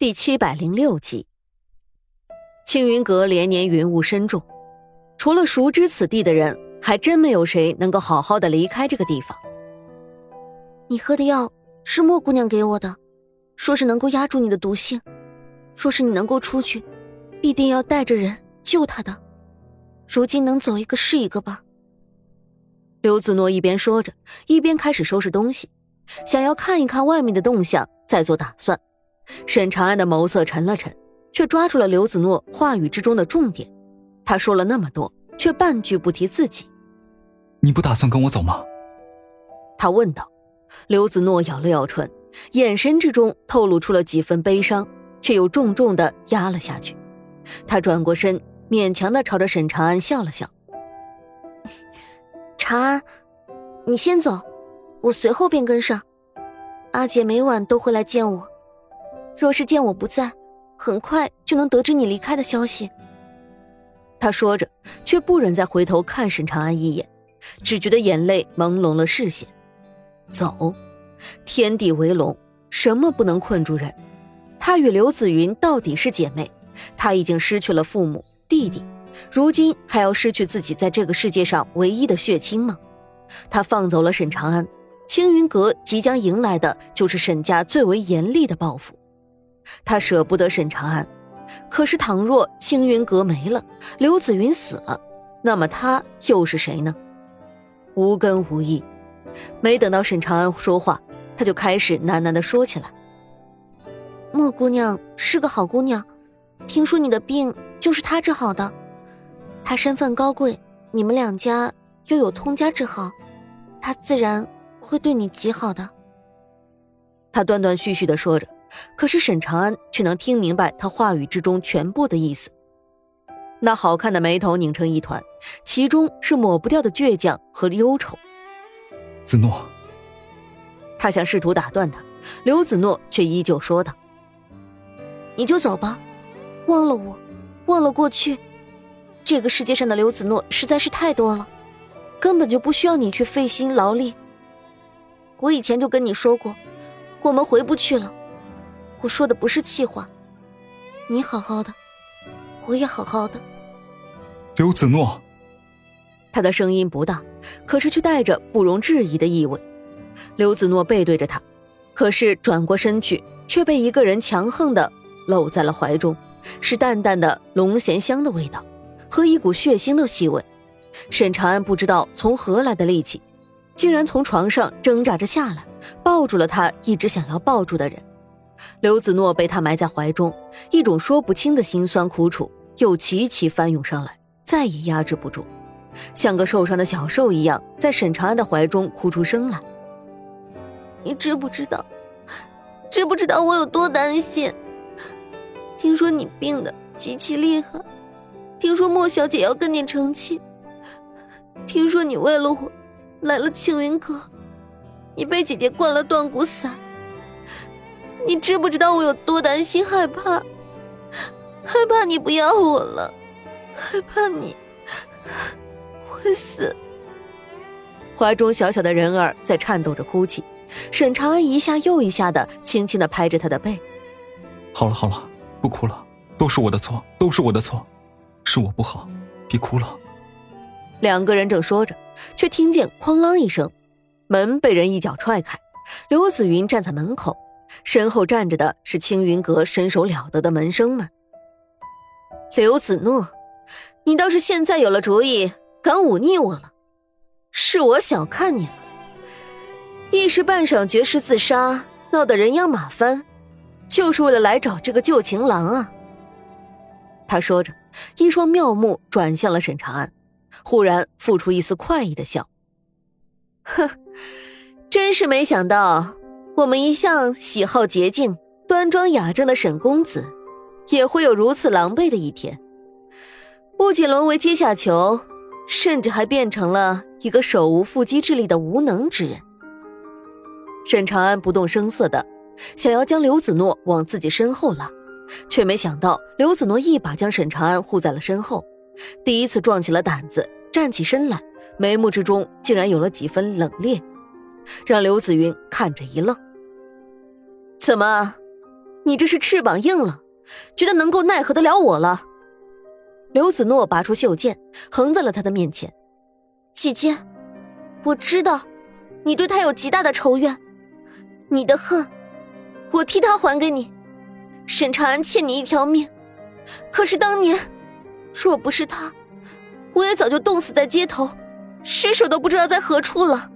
第七百零六集，青云阁连年云雾深重，除了熟知此地的人，还真没有谁能够好好的离开这个地方。你喝的药是莫姑娘给我的，说是能够压住你的毒性，说是你能够出去，必定要带着人救她的。如今能走一个是一个吧。刘子诺一边说着，一边开始收拾东西，想要看一看外面的动向，再做打算。沈长安的眸色沉了沉，却抓住了刘子诺话语之中的重点。他说了那么多，却半句不提自己。你不打算跟我走吗？他问道。刘子诺咬了咬唇，眼神之中透露出了几分悲伤，却又重重的压了下去。他转过身，勉强的朝着沈长安笑了笑：“长安，你先走，我随后便跟上。阿姐每晚都会来见我。”若是见我不在，很快就能得知你离开的消息。他说着，却不忍再回头看沈长安一眼，只觉得眼泪朦胧了视线。走，天地为龙，什么不能困住人？他与刘子云到底是姐妹，他已经失去了父母、弟弟，如今还要失去自己在这个世界上唯一的血亲吗？他放走了沈长安，青云阁即将迎来的就是沈家最为严厉的报复。他舍不得沈长安，可是倘若青云阁没了，刘子云死了，那么他又是谁呢？无根无义。没等到沈长安说话，他就开始喃喃地说起来：“莫姑娘是个好姑娘，听说你的病就是她治好的。她身份高贵，你们两家又有通家之好，她自然会对你极好的。”他断断续续地说着。可是沈长安却能听明白他话语之中全部的意思，那好看的眉头拧成一团，其中是抹不掉的倔强和忧愁。子诺，他想试图打断他，刘子诺却依旧说道：“你就走吧，忘了我，忘了过去。这个世界上的刘子诺实在是太多了，根本就不需要你去费心劳力。我以前就跟你说过，我们回不去了。”我说的不是气话，你好好的，我也好好的。刘子诺，他的声音不大，可是却带着不容置疑的意味。刘子诺背对着他，可是转过身去，却被一个人强横的搂在了怀中，是淡淡的龙涎香的味道，和一股血腥的气味。沈长安不知道从何来的力气，竟然从床上挣扎着下来，抱住了他一直想要抱住的人。刘子诺被他埋在怀中，一种说不清的辛酸苦楚又齐齐翻涌上来，再也压制不住，像个受伤的小兽一样，在沈长安的怀中哭出声来。你知不知道？知不知道我有多担心？听说你病的极其厉害，听说莫小姐要跟你成亲，听说你为了我来了青云阁，你被姐姐灌了断骨散。你知不知道我有多担心、害怕？害怕你不要我了，害怕你会死。怀中小小的人儿在颤抖着哭泣，沈长安一下又一下的轻轻的拍着他的背。好了好了，不哭了，都是我的错，都是我的错，是我不好，别哭了。两个人正说着，却听见哐啷一声，门被人一脚踹开，刘子云站在门口。身后站着的是青云阁身手了得的门生们。刘子诺，你倒是现在有了主意，敢忤逆我了？是我小看你了。一时半晌绝食自杀，闹得人仰马翻，就是为了来找这个旧情郎啊！他说着，一双妙目转向了沈长安，忽然付出一丝快意的笑：“ 哼，真是没想到。”我们一向喜好洁净、端庄雅正的沈公子，也会有如此狼狈的一天。不仅沦为阶下囚，甚至还变成了一个手无缚鸡之力的无能之人。沈长安不动声色的想要将刘子诺往自己身后拉，却没想到刘子诺一把将沈长安护在了身后，第一次壮起了胆子，站起身来，眉目之中竟然有了几分冷冽，让刘子云看着一愣。怎么，你这是翅膀硬了，觉得能够奈何得了我了？刘子诺拔出袖剑，横在了他的面前。姐姐，我知道，你对他有极大的仇怨，你的恨，我替他还给你。沈长安欠你一条命，可是当年，若不是他，我也早就冻死在街头，尸首都不知道在何处了。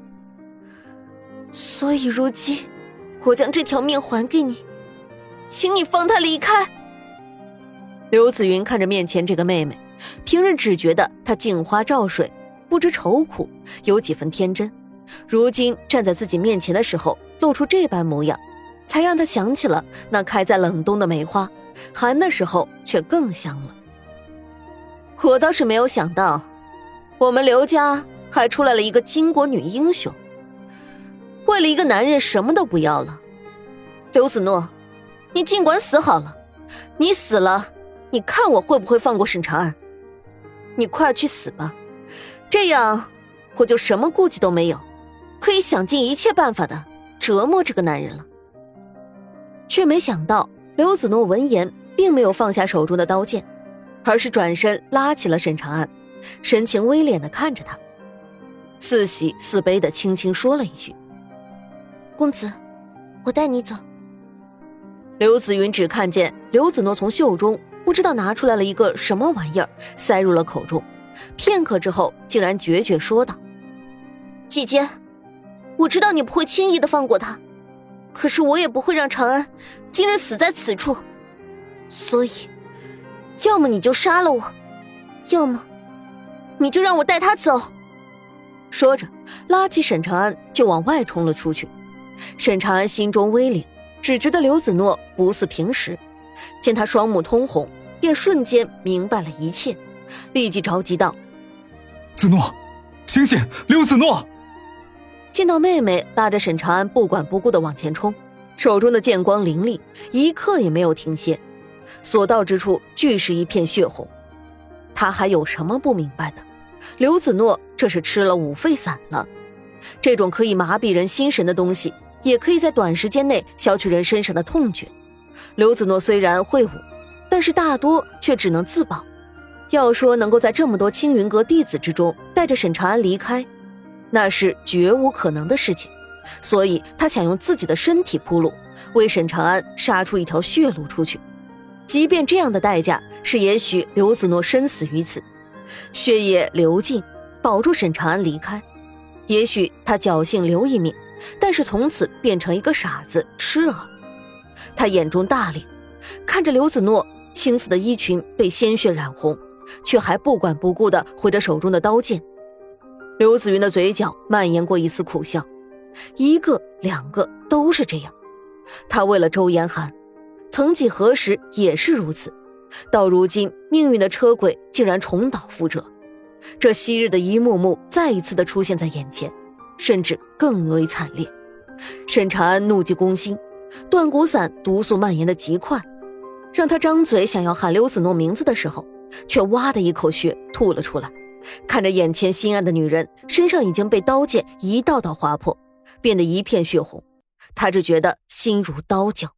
所以如今，我将这条命还给你，请你放他离开。刘子云看着面前这个妹妹，平日只觉得她镜花照水，不知愁苦，有几分天真。如今站在自己面前的时候，露出这般模样，才让他想起了那开在冷冬的梅花，寒的时候却更香了。我倒是没有想到，我们刘家还出来了一个巾帼女英雄。为了一个男人，什么都不要了。刘子诺，你尽管死好了，你死了，你看我会不会放过沈长安？你快去死吧，这样我就什么顾忌都没有，可以想尽一切办法的折磨这个男人了。却没想到，刘子诺闻言并没有放下手中的刀剑，而是转身拉起了沈长安，神情微敛的看着他，似喜似悲的轻轻说了一句。公子，我带你走。刘子云只看见刘子诺从袖中不知道拿出来了一个什么玩意儿，塞入了口中。片刻之后，竟然决绝说道：“姐姐，我知道你不会轻易的放过他，可是我也不会让长安今日死在此处。所以，要么你就杀了我，要么你就让我带他走。”说着，拉起沈长安就往外冲了出去。沈长安心中微凛，只觉得刘子诺不似平时。见他双目通红，便瞬间明白了一切，立即着急道：“子诺，醒醒！刘子诺！”见到妹妹拉着沈长安不管不顾的往前冲，手中的剑光凌厉，一刻也没有停歇，所到之处俱是一片血红。他还有什么不明白的？刘子诺这是吃了五废散了。这种可以麻痹人心神的东西。也可以在短时间内消去人身上的痛觉。刘子诺虽然会武，但是大多却只能自保。要说能够在这么多青云阁弟子之中带着沈长安离开，那是绝无可能的事情。所以他想用自己的身体铺路，为沈长安杀出一条血路出去。即便这样的代价是，也许刘子诺身死于此，血液流尽，保住沈长安离开；也许他侥幸留一命。但是从此变成一个傻子痴儿，他眼中大亮，看着刘子诺青色的衣裙被鲜血染红，却还不管不顾地挥着手中的刀剑。刘子云的嘴角蔓延过一丝苦笑，一个两个都是这样。他为了周延寒，曾几何时也是如此，到如今命运的车轨竟然重蹈覆辙，这昔日的一幕幕再一次的出现在眼前。甚至更为惨烈。沈长安怒极攻心，断骨散毒素蔓延的极快，让他张嘴想要喊刘子诺名字的时候，却哇的一口血吐了出来。看着眼前心爱的女人身上已经被刀剑一道道划破，变得一片血红，他只觉得心如刀绞。